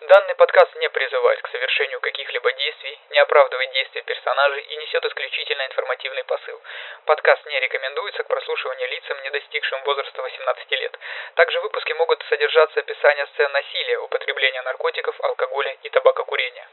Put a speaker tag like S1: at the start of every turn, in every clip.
S1: Данный подкаст не призывает к совершению каких-либо действий, не оправдывает действия персонажей и несет исключительно информативный посыл. Подкаст не рекомендуется к прослушиванию лицам, не достигшим возраста 18 лет. Также в выпуске могут содержаться описания сцен насилия, употребления наркотиков, алкоголя и табакокурения.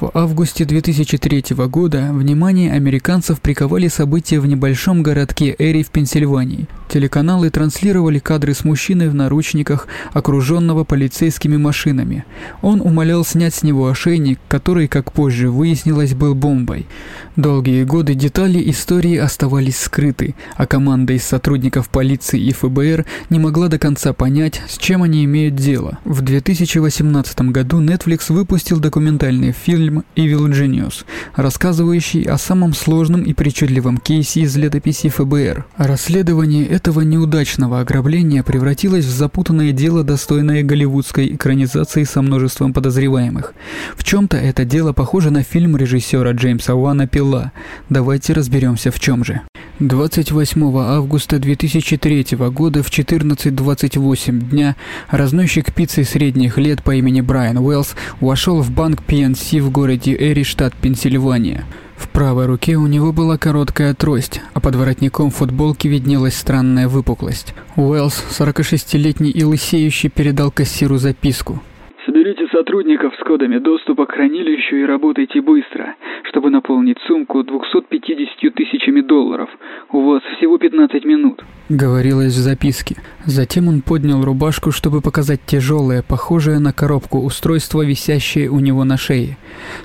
S2: В августе 2003 года внимание американцев приковали события в небольшом городке Эри в Пенсильвании. Телеканалы транслировали кадры с мужчиной в наручниках, окруженного полицейскими машинами. Он умолял снять с него ошейник, который, как позже выяснилось, был бомбой. Долгие годы детали истории оставались скрыты, а команда из сотрудников полиции и ФБР не могла до конца понять, с чем они имеют дело. В 2018 году Netflix выпустил документальный фильм «Evil Genius», рассказывающий о самом сложном и причудливом кейсе из летописи ФБР. Расследование этого неудачного ограбления превратилось в запутанное дело, достойное голливудской экранизации со множеством подозреваемых. В чем-то это дело похоже на фильм режиссера Джеймса Уана дела. Давайте разберемся в чем же. 28 августа 2003 года в 14.28 дня разносчик пиццы средних лет по имени Брайан Уэллс вошел в банк PNC в городе Эри, штат Пенсильвания. В правой руке у него была короткая трость, а под воротником футболки виднелась странная выпуклость. Уэллс, 46-летний и лысеющий, передал кассиру записку.
S3: Соберите сотрудников с кодами доступа к хранилищу и работайте быстро, чтобы наполнить сумку 250 тысячами долларов. У вас всего 15 минут.
S2: Говорилось в записке. Затем он поднял рубашку, чтобы показать тяжелое, похожее на коробку устройство, висящее у него на шее.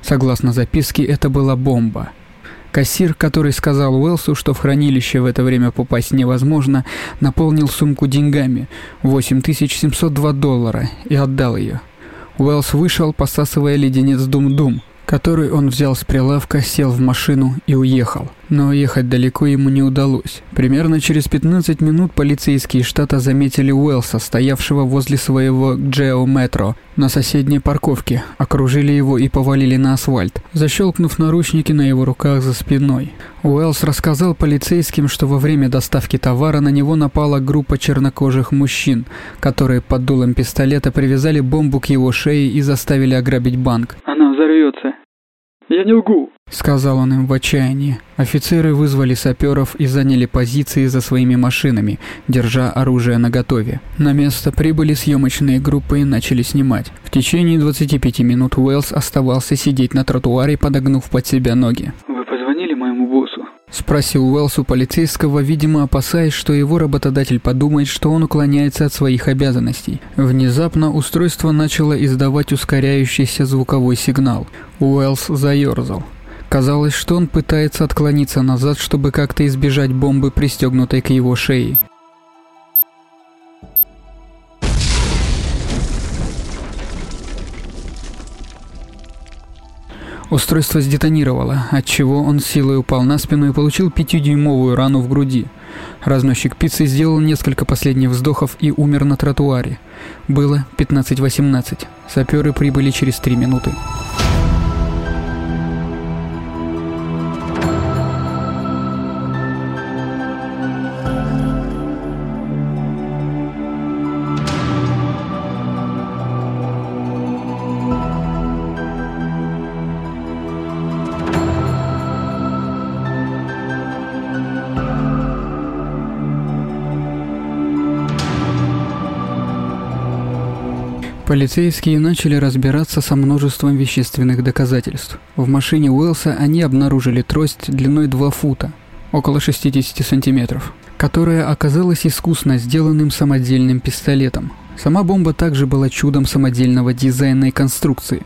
S2: Согласно записке, это была бомба. Кассир, который сказал Уэлсу, что в хранилище в это время попасть невозможно, наполнил сумку деньгами – 8702 доллара и отдал ее. Уэллс вышел, посасывая леденец Дум-Дум, который он взял с прилавка, сел в машину и уехал. Но ехать далеко ему не удалось. Примерно через 15 минут полицейские штата заметили Уэлса, стоявшего возле своего Джео Метро на соседней парковке, окружили его и повалили на асфальт, защелкнув наручники на его руках за спиной. Уэллс рассказал полицейским, что во время доставки товара на него напала группа чернокожих мужчин, которые под дулом пистолета привязали бомбу к его шее и заставили ограбить банк.
S3: Она взорвется. Я не лгу.
S2: Сказал он им в отчаянии. Офицеры вызвали саперов и заняли позиции за своими машинами, держа оружие наготове. На место прибыли съемочные группы и начали снимать. В течение 25 минут Уэллс оставался сидеть на тротуаре, подогнув под себя ноги.
S3: Вы?
S2: Спросил Уэллс у полицейского, видимо, опасаясь, что его работодатель подумает, что он уклоняется от своих обязанностей. Внезапно устройство начало издавать ускоряющийся звуковой сигнал. Уэллс заерзал. Казалось, что он пытается отклониться назад, чтобы как-то избежать бомбы, пристегнутой к его шее. Устройство сдетонировало, отчего он силой упал на спину и получил пятидюймовую рану в груди. Разносчик пиццы сделал несколько последних вздохов и умер на тротуаре. Было 15.18. Саперы прибыли через три минуты. Полицейские начали разбираться со множеством вещественных доказательств. В машине Уэлса они обнаружили трость длиной 2 фута, около 60 сантиметров, которая оказалась искусно сделанным самодельным пистолетом. Сама бомба также была чудом самодельного дизайна и конструкции.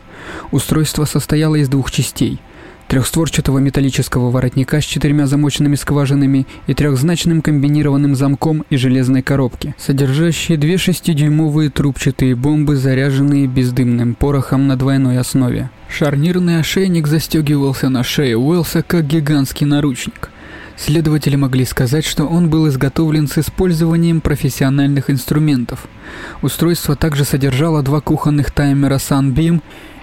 S2: Устройство состояло из двух частей – трехстворчатого металлического воротника с четырьмя замочными скважинами и трехзначным комбинированным замком и железной коробки, содержащие две шестидюймовые трубчатые бомбы, заряженные бездымным порохом на двойной основе. Шарнирный ошейник застегивался на шее Уэлса как гигантский наручник. Следователи могли сказать, что он был изготовлен с использованием профессиональных инструментов. Устройство также содержало два кухонных таймера Sunbeam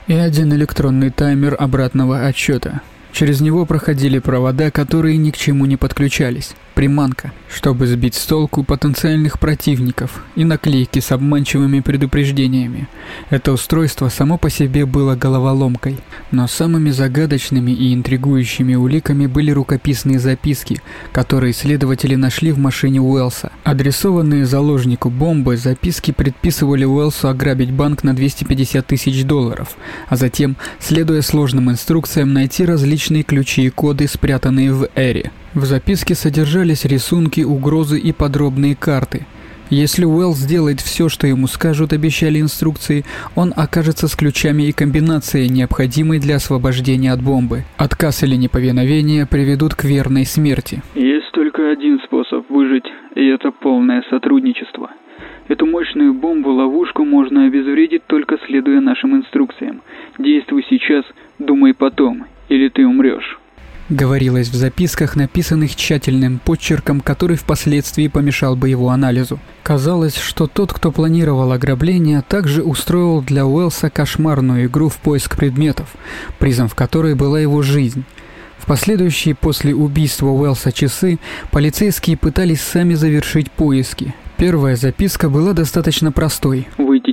S2: и один электронный таймер обратного отсчета. Через него проходили провода, которые ни к чему не подключались. Приманка, чтобы сбить с толку потенциальных противников и наклейки с обманчивыми предупреждениями. Это устройство само по себе было головоломкой, но самыми загадочными и интригующими уликами были рукописные записки, которые следователи нашли в машине Уэлса. Адресованные заложнику бомбы, записки предписывали Уэлсу ограбить банк на 250 тысяч долларов, а затем, следуя сложным инструкциям, найти различные ключи и коды, спрятанные в Эре. В записке содержались рисунки, угрозы и подробные карты. Если Уэллс сделает все, что ему скажут, обещали инструкции, он окажется с ключами и комбинацией, необходимой для освобождения от бомбы. Отказ или неповиновение приведут к верной смерти.
S3: Есть только один способ выжить, и это полное сотрудничество. Эту мощную бомбу-ловушку можно обезвредить только следуя нашим инструкциям. Действуй сейчас, думай потом, или ты умрешь.
S2: Говорилось в записках, написанных тщательным почерком, который впоследствии помешал бы его анализу. Казалось, что тот, кто планировал ограбление, также устроил для Уэлса кошмарную игру в поиск предметов, призом в которой была его жизнь. В последующие после убийства Уэлса часы полицейские пытались сами завершить поиски. Первая записка была достаточно простой.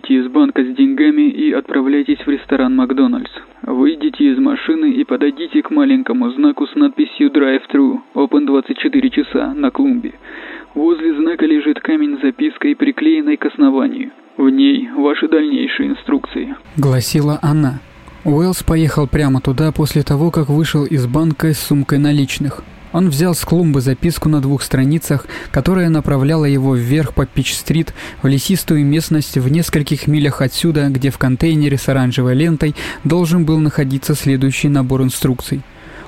S3: Выйдите из банка с деньгами и отправляйтесь в ресторан Макдональдс. Выйдите из машины и подойдите к маленькому знаку с надписью Drive-Thru Open 24 часа на клумбе. Возле знака лежит камень с запиской, приклеенной к основанию. В ней ваши дальнейшие инструкции.
S2: Гласила она. Уэллс поехал прямо туда после того, как вышел из банка с сумкой наличных. Он взял с клумбы записку на двух страницах, которая направляла его вверх по Пич-стрит в лесистую местность в нескольких милях отсюда, где в контейнере с оранжевой лентой должен был находиться следующий набор инструкций.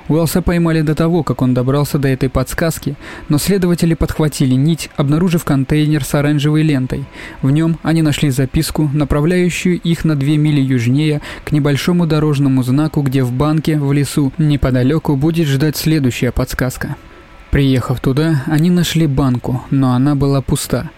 S2: Уэлса поймали до того, как он добрался до этой подсказки, но следователи подхватили нить, обнаружив контейнер с оранжевой лентой. В нем они нашли записку, направляющую их на две мили южнее к небольшому дорожному знаку, где в банке, в лесу, неподалеку будет ждать следующая подсказка. Приехав туда, они нашли банку, но она была пуста.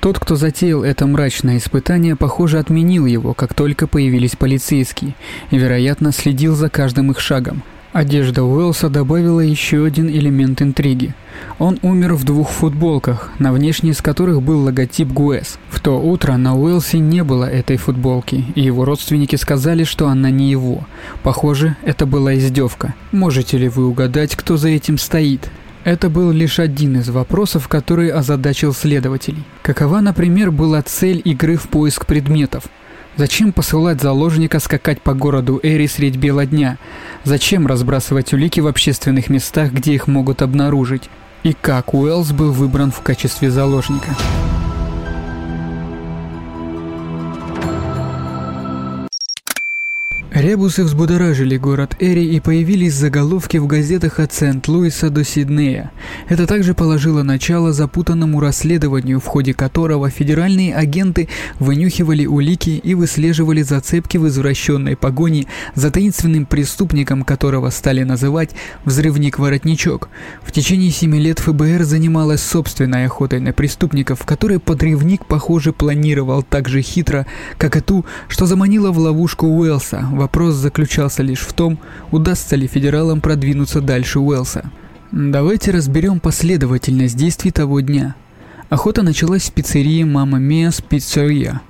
S2: Тот, кто затеял это мрачное испытание, похоже, отменил его, как только появились полицейские, и, вероятно, следил за каждым их шагом. Одежда Уэлса добавила еще один элемент интриги. Он умер в двух футболках, на внешней из которых был логотип ГУЭС. В то утро на Уэлсе не было этой футболки, и его родственники сказали, что она не его. Похоже, это была издевка. Можете ли вы угадать, кто за этим стоит? Это был лишь один из вопросов, который озадачил следователей. Какова, например, была цель игры в поиск предметов? Зачем посылать заложника скакать по городу Эри средь бела дня? Зачем разбрасывать улики в общественных местах, где их могут обнаружить? И как Уэллс был выбран в качестве заложника? Ребусы взбудоражили город Эри и появились заголовки в газетах от Сент-Луиса до Сиднея. Это также положило начало запутанному расследованию, в ходе которого федеральные агенты вынюхивали улики и выслеживали зацепки в извращенной погоне за таинственным преступником, которого стали называть «взрывник-воротничок». В течение семи лет ФБР занималась собственной охотой на преступников, которые подрывник, похоже, планировал так же хитро, как и ту, что заманила в ловушку Уэлса – Вопрос заключался лишь в том, удастся ли федералам продвинуться дальше Уэлса. Давайте разберем последовательность действий того дня. Охота началась в пиццерии «Мама Миас Пиццерия»,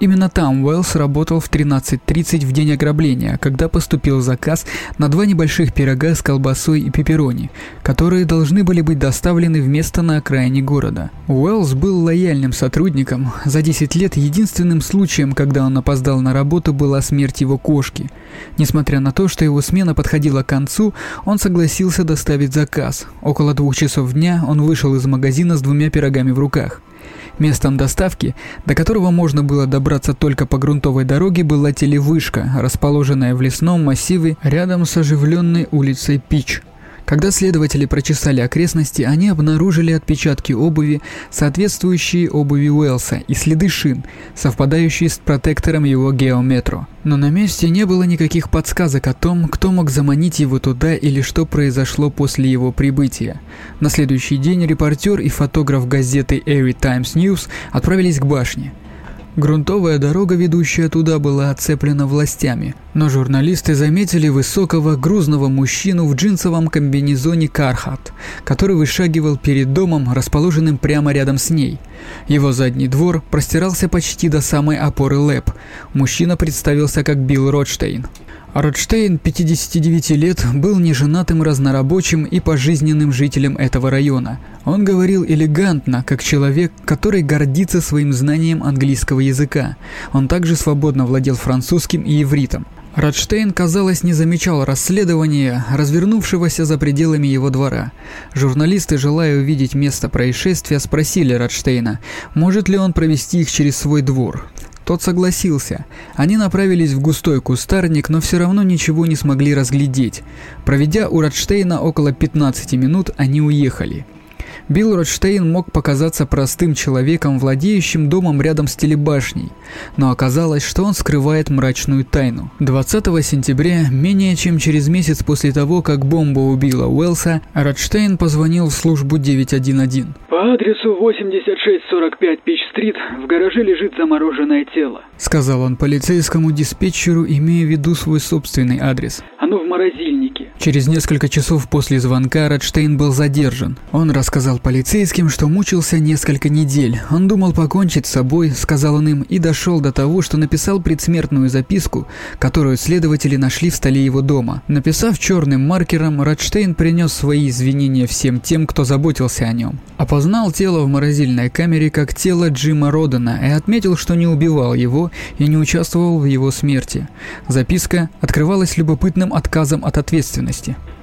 S2: Именно там Уэллс работал в 13.30 в день ограбления, когда поступил заказ на два небольших пирога с колбасой и пепперони, которые должны были быть доставлены в место на окраине города. Уэллс был лояльным сотрудником. За 10 лет единственным случаем, когда он опоздал на работу, была смерть его кошки. Несмотря на то, что его смена подходила к концу, он согласился доставить заказ. Около двух часов дня он вышел из магазина с двумя пирогами в руках. Местом доставки, до которого можно было добраться только по грунтовой дороге, была телевышка, расположенная в лесном массиве рядом с оживленной улицей Пич. Когда следователи прочесали окрестности, они обнаружили отпечатки обуви, соответствующие обуви Уэлса, и следы шин, совпадающие с протектором его геометро. Но на месте не было никаких подсказок о том, кто мог заманить его туда или что произошло после его прибытия. На следующий день репортер и фотограф газеты Erie Times News отправились к башне. Грунтовая дорога, ведущая туда, была оцеплена властями, но журналисты заметили высокого, грузного мужчину в джинсовом комбинезоне Кархат, который вышагивал перед домом, расположенным прямо рядом с ней. Его задний двор простирался почти до самой опоры ЛЭП. Мужчина представился как Билл Ротштейн. Ротштейн, 59 лет, был неженатым разнорабочим и пожизненным жителем этого района. Он говорил элегантно, как человек, который гордится своим знанием английского языка. Он также свободно владел французским и ивритом. Радштейн, казалось, не замечал расследования, развернувшегося за пределами его двора. Журналисты, желая увидеть место происшествия, спросили Радштейна, может ли он провести их через свой двор. Тот согласился. Они направились в густой кустарник, но все равно ничего не смогли разглядеть. Проведя у Радштейна около 15 минут, они уехали. Билл Ротштейн мог показаться простым человеком, владеющим домом рядом с телебашней, но оказалось, что он скрывает мрачную тайну. 20 сентября, менее чем через месяц после того, как бомба убила Уэлса, Ротштейн позвонил в службу 911.
S3: «По адресу 8645 Пич-стрит в гараже лежит замороженное тело»,
S2: сказал он полицейскому диспетчеру, имея в виду свой собственный адрес.
S3: «Оно в морозильнике».
S2: Через несколько часов после звонка Ротштейн был задержан. Он рассказал полицейским, что мучился несколько недель. Он думал покончить с собой, сказал он им, и дошел до того, что написал предсмертную записку, которую следователи нашли в столе его дома. Написав черным маркером, Радштейн принес свои извинения всем тем, кто заботился о нем. Опознал тело в морозильной камере как тело Джима Родена и отметил, что не убивал его и не участвовал в его смерти. Записка открывалась любопытным отказом от ответственности.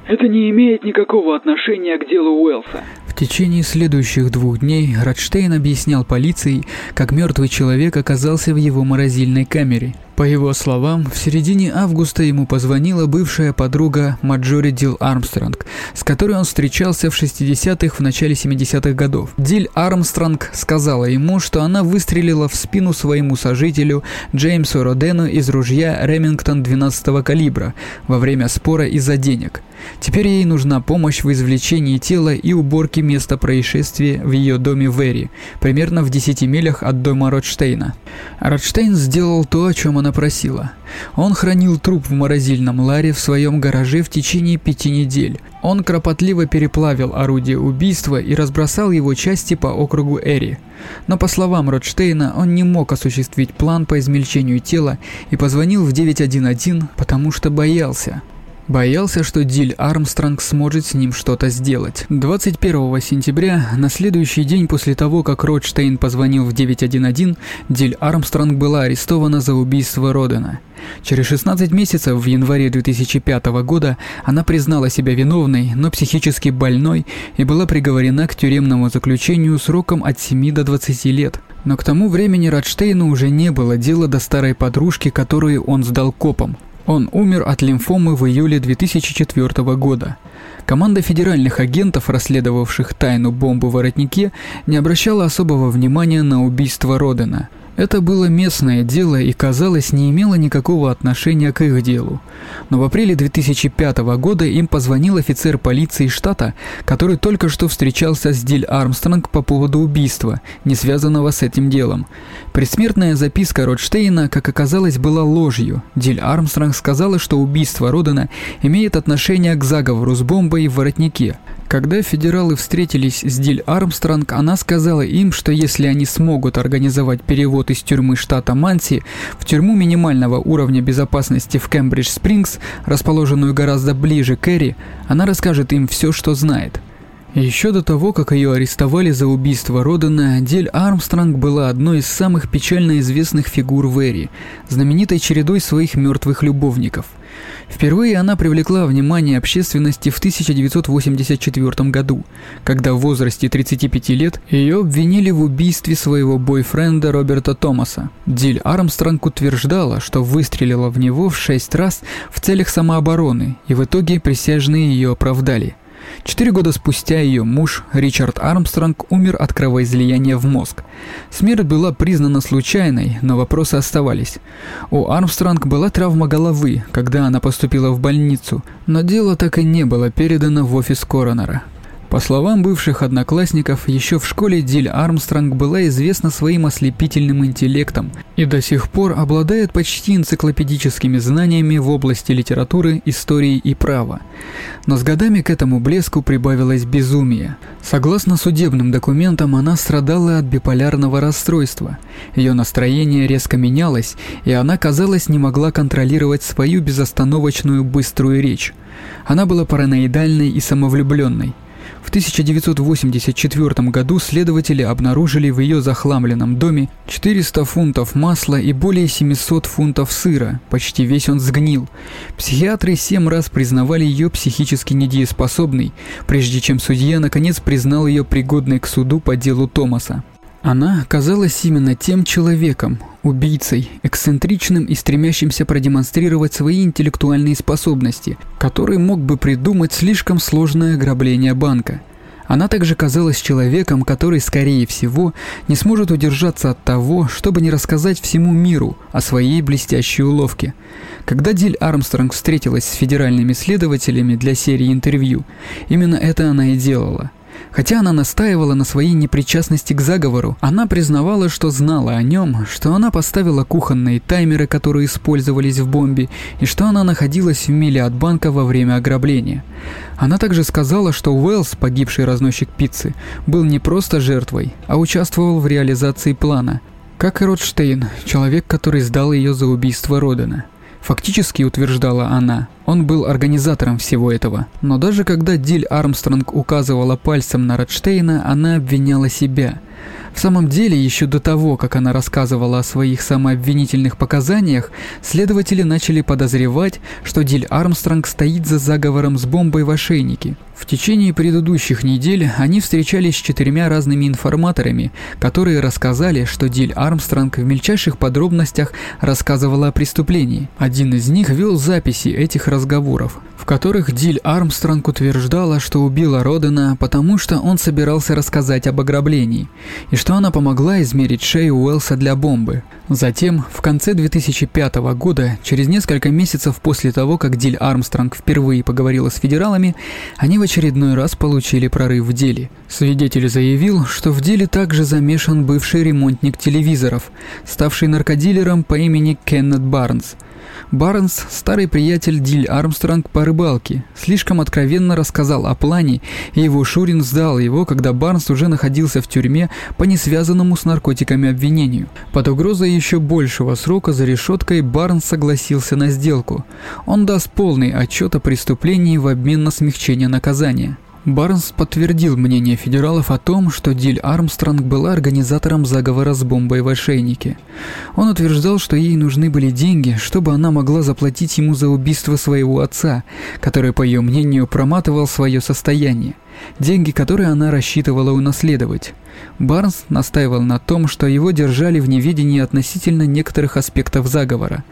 S3: Это не имеет никакого отношения к делу Уэлса.
S2: В течение следующих двух дней Радштейн объяснял полиции, как мертвый человек оказался в его морозильной камере. По его словам, в середине августа ему позвонила бывшая подруга Маджори Дил Армстронг, с которой он встречался в 60-х в начале 70-х годов. Диль Армстронг сказала ему, что она выстрелила в спину своему сожителю Джеймсу Родену из ружья Ремингтон 12-го калибра во время спора из-за денег. Теперь ей нужна помощь в извлечении тела и уборке места происшествия в ее доме в Эри, примерно в 10 милях от дома Ротштейна. Ротштейн сделал то, о чем она просила. Он хранил труп в морозильном ларе в своем гараже в течение пяти недель. Он кропотливо переплавил орудие убийства и разбросал его части по округу Эри. Но по словам Ротштейна, он не мог осуществить план по измельчению тела и позвонил в 911, потому что боялся. Боялся, что Диль Армстронг сможет с ним что-то сделать. 21 сентября, на следующий день после того, как Ротштейн позвонил в 911, Диль Армстронг была арестована за убийство Родена. Через 16 месяцев, в январе 2005 года, она признала себя виновной, но психически больной и была приговорена к тюремному заключению сроком от 7 до 20 лет. Но к тому времени Ротштейну уже не было дела до старой подружки, которую он сдал копам. Он умер от лимфомы в июле 2004 года. Команда федеральных агентов, расследовавших тайну бомбы в воротнике, не обращала особого внимания на убийство Родена – это было местное дело и, казалось, не имело никакого отношения к их делу. Но в апреле 2005 года им позвонил офицер полиции штата, который только что встречался с Диль Армстронг по поводу убийства, не связанного с этим делом. Предсмертная записка Ротштейна, как оказалось, была ложью. Диль Армстронг сказала, что убийство Родена имеет отношение к заговору с бомбой в воротнике. Когда федералы встретились с Диль Армстронг, она сказала им, что если они смогут организовать перевод из тюрьмы штата Манси в тюрьму минимального уровня безопасности в Кембридж-Спрингс, расположенную гораздо ближе к Эри, она расскажет им все, что знает. Еще до того, как ее арестовали за убийство Родена, Дель Армстронг была одной из самых печально известных фигур в Эри, знаменитой чередой своих мертвых любовников – Впервые она привлекла внимание общественности в 1984 году, когда в возрасте 35 лет ее обвинили в убийстве своего бойфренда Роберта Томаса. Диль Армстронг утверждала, что выстрелила в него в шесть раз в целях самообороны, и в итоге присяжные ее оправдали – Четыре года спустя ее муж, Ричард Армстронг, умер от кровоизлияния в мозг. Смерть была признана случайной, но вопросы оставались. У Армстронг была травма головы, когда она поступила в больницу, но дело так и не было передано в офис коронера. По словам бывших одноклассников, еще в школе Диль Армстронг была известна своим ослепительным интеллектом и до сих пор обладает почти энциклопедическими знаниями в области литературы, истории и права. Но с годами к этому блеску прибавилось безумие. Согласно судебным документам, она страдала от биполярного расстройства. Ее настроение резко менялось, и она, казалось, не могла контролировать свою безостановочную быструю речь. Она была параноидальной и самовлюбленной. В 1984 году следователи обнаружили в ее захламленном доме 400 фунтов масла и более 700 фунтов сыра, почти весь он сгнил. Психиатры семь раз признавали ее психически недееспособной, прежде чем судья наконец признал ее пригодной к суду по делу Томаса. Она казалась именно тем человеком, убийцей, эксцентричным и стремящимся продемонстрировать свои интеллектуальные способности, который мог бы придумать слишком сложное ограбление банка. Она также казалась человеком, который, скорее всего, не сможет удержаться от того, чтобы не рассказать всему миру о своей блестящей уловке. Когда Диль Армстронг встретилась с федеральными следователями для серии интервью, именно это она и делала – Хотя она настаивала на своей непричастности к заговору, она признавала, что знала о нем, что она поставила кухонные таймеры, которые использовались в бомбе, и что она находилась в миле от банка во время ограбления. Она также сказала, что Уэллс, погибший разносчик пиццы, был не просто жертвой, а участвовал в реализации плана, как и Ротштейн, человек, который сдал ее за убийство Родена. Фактически, утверждала она, он был организатором всего этого. Но даже когда Диль Армстронг указывала пальцем на Ротштейна, она обвиняла себя. В самом деле, еще до того, как она рассказывала о своих самообвинительных показаниях, следователи начали подозревать, что Диль Армстронг стоит за заговором с бомбой в ошейнике. В течение предыдущих недель они встречались с четырьмя разными информаторами, которые рассказали, что Диль Армстронг в мельчайших подробностях рассказывала о преступлении. Один из них вел записи этих разговоров, в которых Диль Армстронг утверждала, что убила Родена, потому что он собирался рассказать об ограблении, и что она помогла измерить шею Уэлса для бомбы. Затем, в конце 2005 года, через несколько месяцев после того, как Диль Армстронг впервые поговорила с федералами, они в очередной раз получили прорыв в деле. Свидетель заявил, что в деле также замешан бывший ремонтник телевизоров, ставший наркодилером по имени Кеннет Барнс – Барнс, старый приятель Диль Армстронг по рыбалке, слишком откровенно рассказал о плане, и его Шурин сдал его, когда Барнс уже находился в тюрьме по несвязанному с наркотиками обвинению. Под угрозой еще большего срока за решеткой Барнс согласился на сделку. Он даст полный отчет о преступлении в обмен на смягчение наказания. Барнс подтвердил мнение федералов о том, что Диль Армстронг была организатором заговора с бомбой в ошейнике. Он утверждал, что ей нужны были деньги, чтобы она могла заплатить ему за убийство своего отца, который, по ее мнению, проматывал свое состояние деньги, которые она рассчитывала унаследовать. Барнс настаивал на том, что его держали в неведении относительно некоторых аспектов заговора.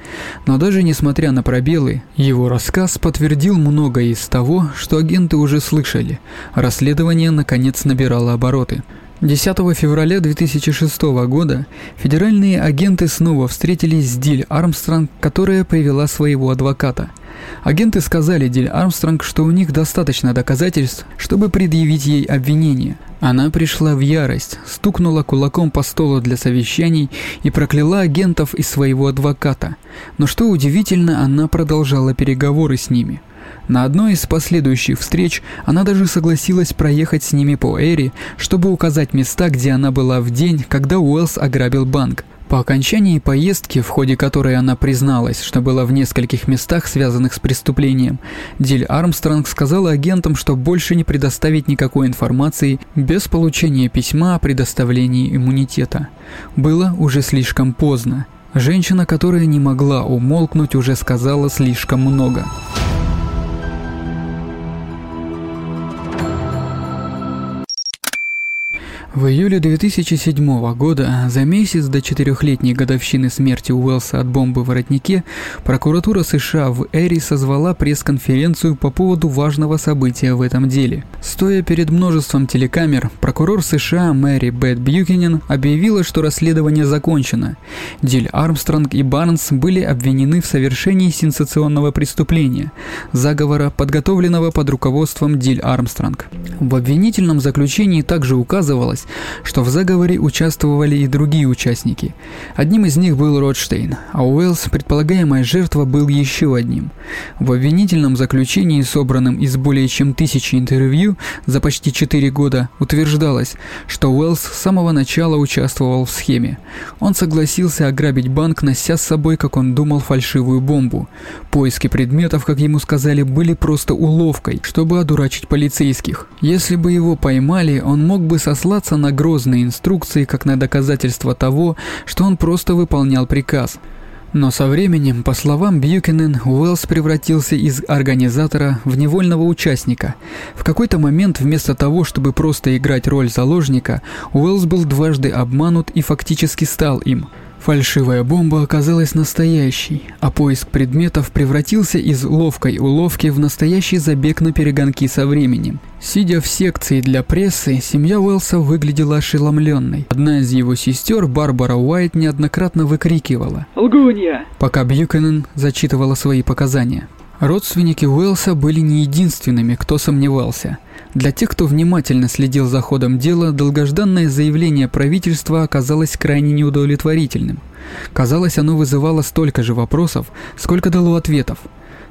S2: Но даже несмотря на пробелы, его рассказ подтвердил многое из того, что агенты уже слышали. Расследование наконец набирало обороты. 10 февраля 2006 года федеральные агенты снова встретились с Диль Армстронг, которая привела своего адвоката – Агенты сказали Диль Армстронг, что у них достаточно доказательств, чтобы предъявить ей обвинение. Она пришла в ярость, стукнула кулаком по столу для совещаний и прокляла агентов и своего адвоката. Но что удивительно, она продолжала переговоры с ними. На одной из последующих встреч она даже согласилась проехать с ними по Эри, чтобы указать места, где она была в день, когда Уэллс ограбил банк. По окончании поездки, в ходе которой она призналась, что была в нескольких местах, связанных с преступлением, Диль Армстронг сказала агентам, что больше не предоставить никакой информации без получения письма о предоставлении иммунитета. Было уже слишком поздно. Женщина, которая не могла умолкнуть, уже сказала слишком много. В июле 2007 года, за месяц до четырехлетней годовщины смерти Уэллса от бомбы в воротнике, прокуратура США в Эри созвала пресс-конференцию по поводу важного события в этом деле. Стоя перед множеством телекамер, прокурор США Мэри Бет Бьюкинен объявила, что расследование закончено. Диль Армстронг и Барнс были обвинены в совершении сенсационного преступления, заговора, подготовленного под руководством Диль Армстронг. В обвинительном заключении также указывалось, оказалось, что в заговоре участвовали и другие участники. Одним из них был Ротштейн, а Уэллс, предполагаемая жертва, был еще одним. В обвинительном заключении, собранном из более чем тысячи интервью за почти четыре года, утверждалось, что Уэллс с самого начала участвовал в схеме. Он согласился ограбить банк, нося с собой, как он думал, фальшивую бомбу. Поиски предметов, как ему сказали, были просто уловкой, чтобы одурачить полицейских. Если бы его поймали, он мог бы сослаться ссылаться на грозные инструкции как на доказательство того, что он просто выполнял приказ. Но со временем, по словам Бьюкинен, Уэллс превратился из организатора в невольного участника. В какой-то момент вместо того, чтобы просто играть роль заложника, Уэллс был дважды обманут и фактически стал им – Фальшивая бомба оказалась настоящей, а поиск предметов превратился из ловкой уловки в настоящий забег на перегонки со временем. Сидя в секции для прессы, семья Уэлса выглядела ошеломленной. Одна из его сестер, Барбара Уайт, неоднократно выкрикивала
S3: «Лгунья!»,
S2: пока Бьюкенен зачитывала свои показания. Родственники Уэлса были не единственными, кто сомневался. Для тех, кто внимательно следил за ходом дела, долгожданное заявление правительства оказалось крайне неудовлетворительным. Казалось, оно вызывало столько же вопросов, сколько дало ответов.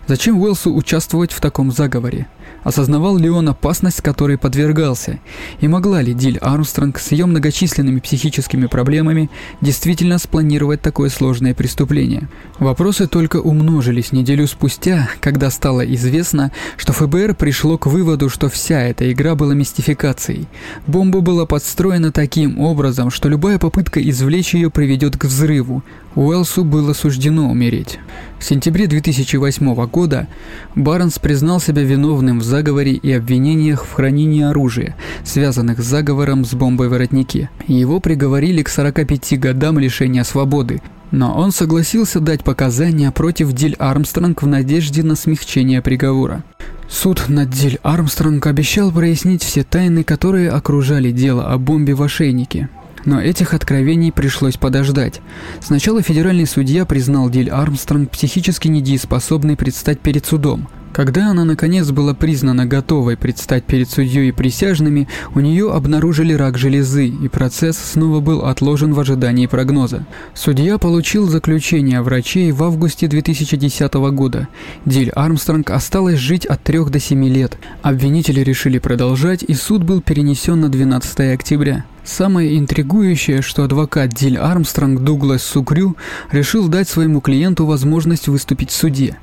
S2: Зачем Уэлсу участвовать в таком заговоре? Осознавал ли он опасность, которой подвергался? И могла ли Диль Армстронг с ее многочисленными психическими проблемами действительно спланировать такое сложное преступление? Вопросы только умножились неделю спустя, когда стало известно, что ФБР пришло к выводу, что вся эта игра была мистификацией. Бомба была подстроена таким образом, что любая попытка извлечь ее приведет к взрыву. Уэлсу было суждено умереть. В сентябре 2008 года Барнс признал себя виновным в заговоре и обвинениях в хранении оружия, связанных с заговором с бомбой в воротнике. Его приговорили к 45 годам лишения свободы, но он согласился дать показания против Диль Армстронг в надежде на смягчение приговора. Суд над Диль Армстронг обещал прояснить все тайны, которые окружали дело о бомбе в ошейнике. Но этих откровений пришлось подождать. Сначала федеральный судья признал Диль Армстронг психически недееспособной предстать перед судом. Когда она наконец была признана готовой предстать перед судьей и присяжными, у нее обнаружили рак железы, и процесс снова был отложен в ожидании прогноза. Судья получил заключение врачей в августе 2010 года. Диль Армстронг осталось жить от 3 до 7 лет. Обвинители решили продолжать, и суд был перенесен на 12 октября. Самое интригующее, что адвокат Диль Армстронг Дуглас Сукрю решил дать своему клиенту возможность выступить в суде.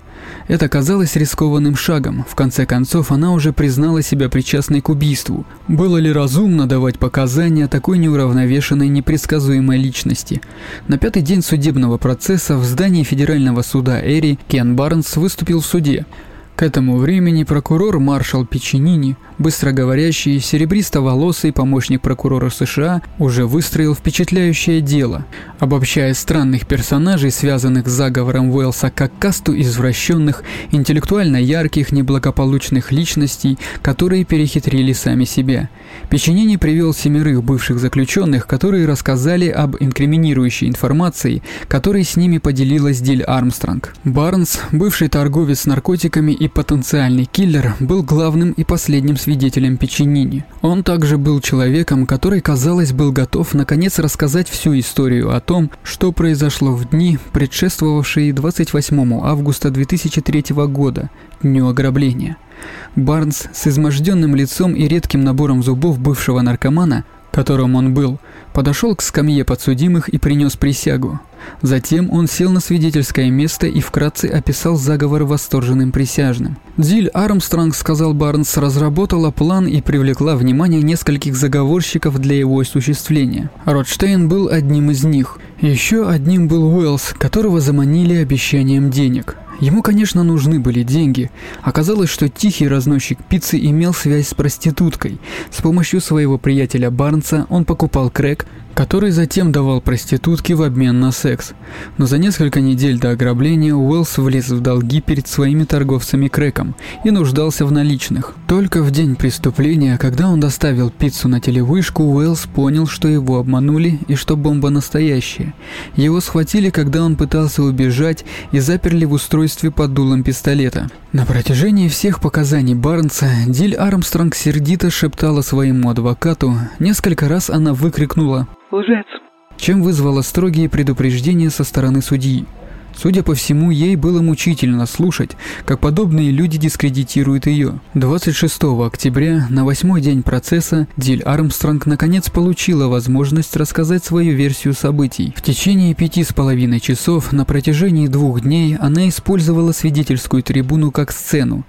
S2: Это казалось рискованным шагом. В конце концов, она уже признала себя причастной к убийству. Было ли разумно давать показания такой неуравновешенной, непредсказуемой личности? На пятый день судебного процесса в здании федерального суда Эри Кен Барнс выступил в суде. К этому времени прокурор маршал Печенини, быстроговорящий, серебристо-волосый помощник прокурора США, уже выстроил впечатляющее дело, обобщая странных персонажей, связанных с заговором Уэллса, как касту извращенных, интеллектуально ярких, неблагополучных личностей, которые перехитрили сами себя. Печенини привел семерых бывших заключенных, которые рассказали об инкриминирующей информации, которой с ними поделилась Диль Армстронг. Барнс, бывший торговец наркотиками и потенциальный киллер был главным и последним свидетелем Печенини. Он также был человеком, который, казалось, был готов наконец рассказать всю историю о том, что произошло в дни, предшествовавшие 28 августа 2003 года, дню ограбления. Барнс с изможденным лицом и редким набором зубов бывшего наркомана, которым он был, подошел к скамье подсудимых и принес присягу. Затем он сел на свидетельское место и вкратце описал заговор восторженным присяжным. Диль Армстронг, сказал Барнс, разработала план и привлекла внимание нескольких заговорщиков для его осуществления. Ротштейн был одним из них. Еще одним был Уэллс, которого заманили обещанием денег. Ему, конечно, нужны были деньги. Оказалось, что тихий разносчик пиццы имел связь с проституткой. С помощью своего приятеля Барнса он покупал крэк, который затем давал проститутке в обмен на секс. Но за несколько недель до ограбления Уэллс влез в долги перед своими торговцами крэком и нуждался в наличных. Только в день преступления, когда он доставил пиццу на телевышку, Уэллс понял, что его обманули и что бомба настоящая. Его схватили, когда он пытался убежать и заперли в устройстве под дулом пистолета. На протяжении всех показаний Барнса Диль Армстронг сердито шептала своему адвокату, несколько раз она выкрикнула
S3: Лжец.
S2: Чем вызвало строгие предупреждения со стороны судьи. Судя по всему, ей было мучительно слушать, как подобные люди дискредитируют ее. 26 октября, на восьмой день процесса, Диль Армстронг наконец получила возможность рассказать свою версию событий. В течение пяти с половиной часов на протяжении двух дней она использовала свидетельскую трибуну как сцену.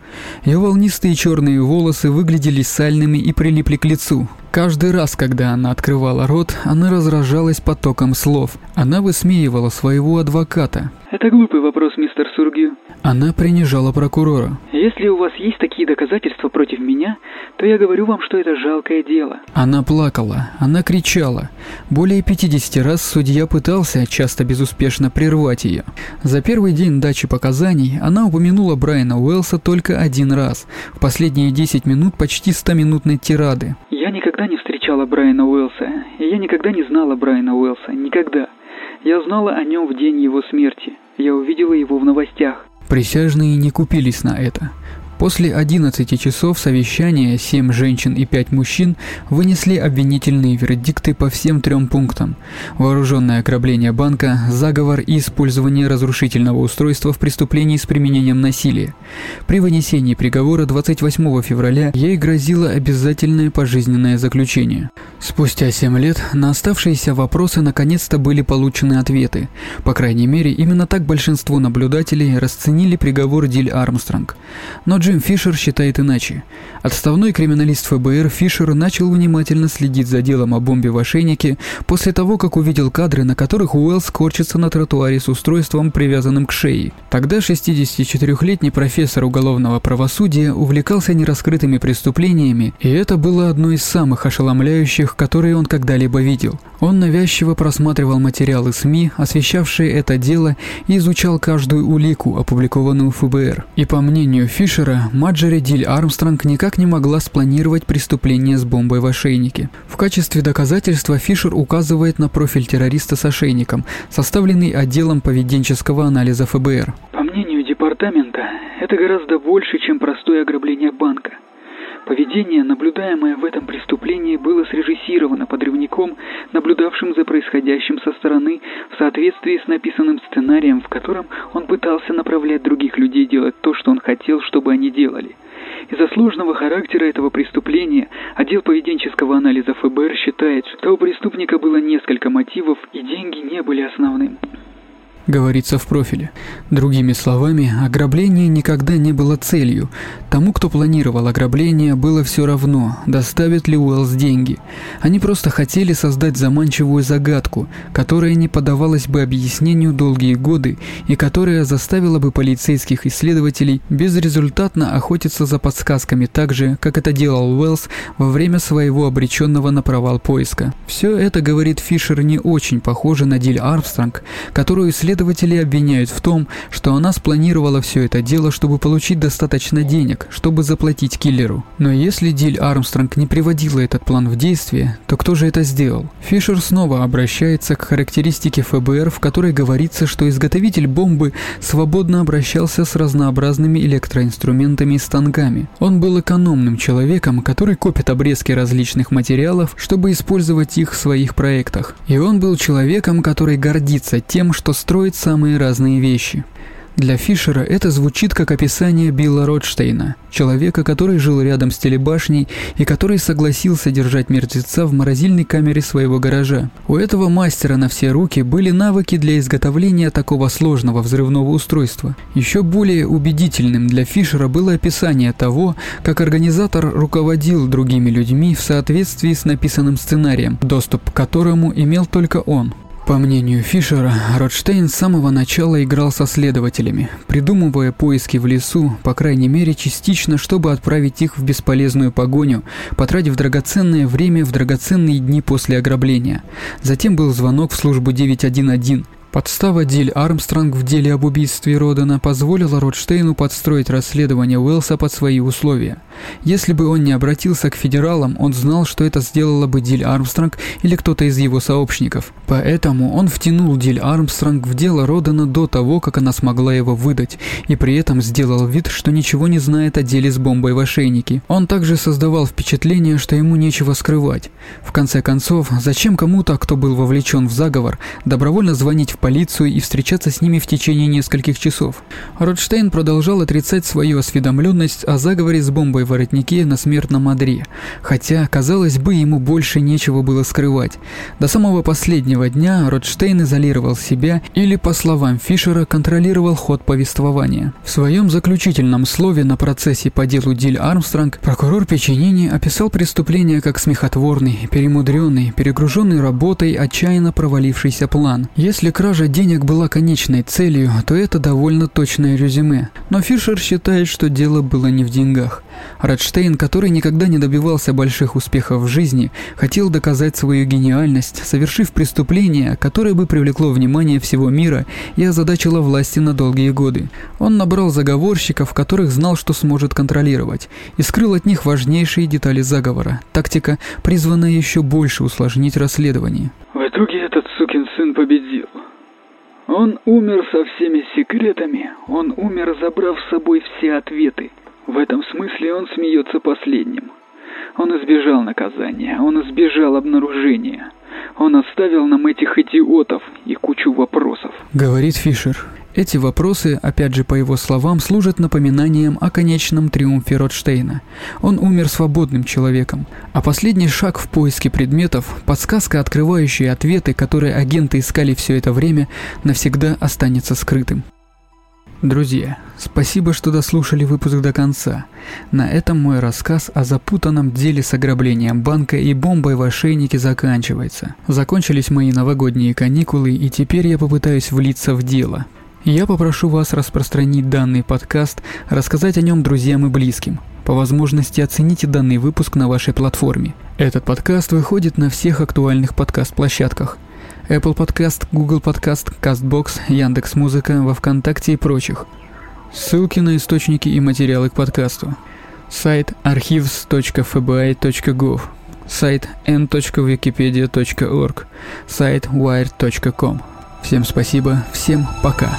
S2: Ее волнистые черные волосы выглядели сальными и прилипли к лицу. Каждый раз, когда она открывала рот, она разражалась потоком слов. Она высмеивала своего адвоката.
S3: Это глупый вопрос, мистер Сургию.
S2: Она принижала прокурора.
S3: Если у вас есть такие доказательства против меня, то я говорю вам, что это жалкое дело.
S2: Она плакала, она кричала. Более 50 раз судья пытался, часто безуспешно, прервать ее. За первый день дачи показаний она упомянула Брайана Уэллса только один раз, в последние 10 минут почти 100-минутной тирады.
S3: Я никогда не встречала Брайана Уэллса, и я никогда не знала Брайана Уэллса, никогда. Я знала о нем в день его смерти. Я увидела его в новостях.
S2: Присяжные не купились на это. После 11 часов совещания 7 женщин и 5 мужчин вынесли обвинительные вердикты по всем трем пунктам. Вооруженное ограбление банка, заговор и использование разрушительного устройства в преступлении с применением насилия. При вынесении приговора 28 февраля ей грозило обязательное пожизненное заключение. Спустя 7 лет на оставшиеся вопросы наконец-то были получены ответы. По крайней мере, именно так большинство наблюдателей расценили приговор Диль Армстронг. Но Джим Фишер считает иначе. Отставной криминалист ФБР Фишер начал внимательно следить за делом о бомбе в ошейнике после того, как увидел кадры, на которых Уэллс корчится на тротуаре с устройством, привязанным к шее. Тогда 64-летний профессор уголовного правосудия увлекался нераскрытыми преступлениями, и это было одно из самых ошеломляющих, которые он когда-либо видел. Он навязчиво просматривал материалы СМИ, освещавшие это дело, и изучал каждую улику, опубликованную ФБР. И по мнению Фишера, Маджери Диль Армстронг никак не могла спланировать преступление с бомбой в ошейнике. В качестве доказательства Фишер указывает на профиль террориста с ошейником, составленный отделом поведенческого анализа ФБР.
S3: По мнению департамента, это гораздо больше, чем простое ограбление банка. Поведение, наблюдаемое в этом преступлении, было срежиссировано подрывником, наблюдавшим за происходящим со стороны в соответствии с написанным сценарием, в котором он пытался направлять других людей делать то, что он хотел, чтобы они делали. Из-за сложного характера этого преступления отдел поведенческого анализа ФБР считает, что у преступника было несколько мотивов и деньги не были основным
S2: говорится в профиле. Другими словами, ограбление никогда не было целью. Тому, кто планировал ограбление, было все равно, доставит ли Уэллс деньги. Они просто хотели создать заманчивую загадку, которая не поддавалась бы объяснению долгие годы и которая заставила бы полицейских исследователей безрезультатно охотиться за подсказками так же, как это делал Уэллс во время своего обреченного на провал поиска. Все это, говорит Фишер, не очень похоже на Диль Армстронг, которую исследовали Следователи обвиняют в том, что она спланировала все это дело, чтобы получить достаточно денег, чтобы заплатить киллеру. Но если Диль Армстронг не приводила этот план в действие, то кто же это сделал? Фишер снова обращается к характеристике ФБР, в которой говорится, что изготовитель бомбы свободно обращался с разнообразными электроинструментами и станками. Он был экономным человеком, который копит обрезки различных материалов, чтобы использовать их в своих проектах. И он был человеком, который гордится тем, что строит делать самые разные вещи. Для Фишера это звучит как описание Билла Ротштейна, человека, который жил рядом с телебашней и который согласился держать мертвеца в морозильной камере своего гаража. У этого мастера на все руки были навыки для изготовления такого сложного взрывного устройства. Еще более убедительным для Фишера было описание того, как организатор руководил другими людьми в соответствии с написанным сценарием, доступ к которому имел только он. По мнению Фишера, Ротштейн с самого начала играл со следователями, придумывая поиски в лесу, по крайней мере частично, чтобы отправить их в бесполезную погоню, потратив драгоценное время в драгоценные дни после ограбления. Затем был звонок в службу 911, Подстава Диль Армстронг в деле об убийстве Родена позволила Ротштейну подстроить расследование Уэллса под свои условия. Если бы он не обратился к федералам, он знал, что это сделала бы Диль Армстронг или кто-то из его сообщников. Поэтому он втянул Диль Армстронг в дело Родена до того, как она смогла его выдать, и при этом сделал вид, что ничего не знает о деле с бомбой в ошейнике. Он также создавал впечатление, что ему нечего скрывать. В конце концов, зачем кому-то, кто был вовлечен в заговор, добровольно звонить в полицию и встречаться с ними в течение нескольких часов. Ротштейн продолжал отрицать свою осведомленность о заговоре с бомбой в воротнике на смертном одре, хотя, казалось бы, ему больше нечего было скрывать. До самого последнего дня Ротштейн изолировал себя или, по словам Фишера, контролировал ход повествования. В своем заключительном слове на процессе по делу Диль Армстронг прокурор Печенини описал преступление как смехотворный, перемудренный, перегруженный работой, отчаянно провалившийся план. Если кратко кража денег была конечной целью, то это довольно точное резюме. Но Фишер считает, что дело было не в деньгах. Радштейн, который никогда не добивался больших успехов в жизни, хотел доказать свою гениальность, совершив преступление, которое бы привлекло внимание всего мира и озадачило власти на долгие годы. Он набрал заговорщиков, которых знал, что сможет контролировать, и скрыл от них важнейшие детали заговора. Тактика, призванная еще больше усложнить расследование.
S3: В итоге этот сукин сын победил. Он умер со всеми секретами, он умер, забрав с собой все ответы. В этом смысле он смеется последним. Он избежал наказания, он избежал обнаружения. Он оставил нам этих идиотов и кучу вопросов.
S2: Говорит Фишер. Эти вопросы, опять же по его словам, служат напоминанием о конечном триумфе Ротштейна. Он умер свободным человеком, а последний шаг в поиске предметов, подсказка, открывающая ответы, которые агенты искали все это время, навсегда останется скрытым. Друзья, спасибо, что дослушали выпуск до конца. На этом мой рассказ о запутанном деле с ограблением банка и бомбой в ошейнике заканчивается. Закончились мои новогодние каникулы, и теперь я попытаюсь влиться в дело. Я попрошу вас распространить данный подкаст, рассказать о нем друзьям и близким. По возможности оцените данный выпуск на вашей платформе. Этот подкаст выходит на всех актуальных подкаст-площадках. Apple Podcast, Google Podcast, CastBox, Яндекс.Музыка, во Вконтакте и прочих. Ссылки на источники и материалы к подкасту. Сайт archives.fbi.gov Сайт n.wikipedia.org Сайт wired.com Всем спасибо, всем пока.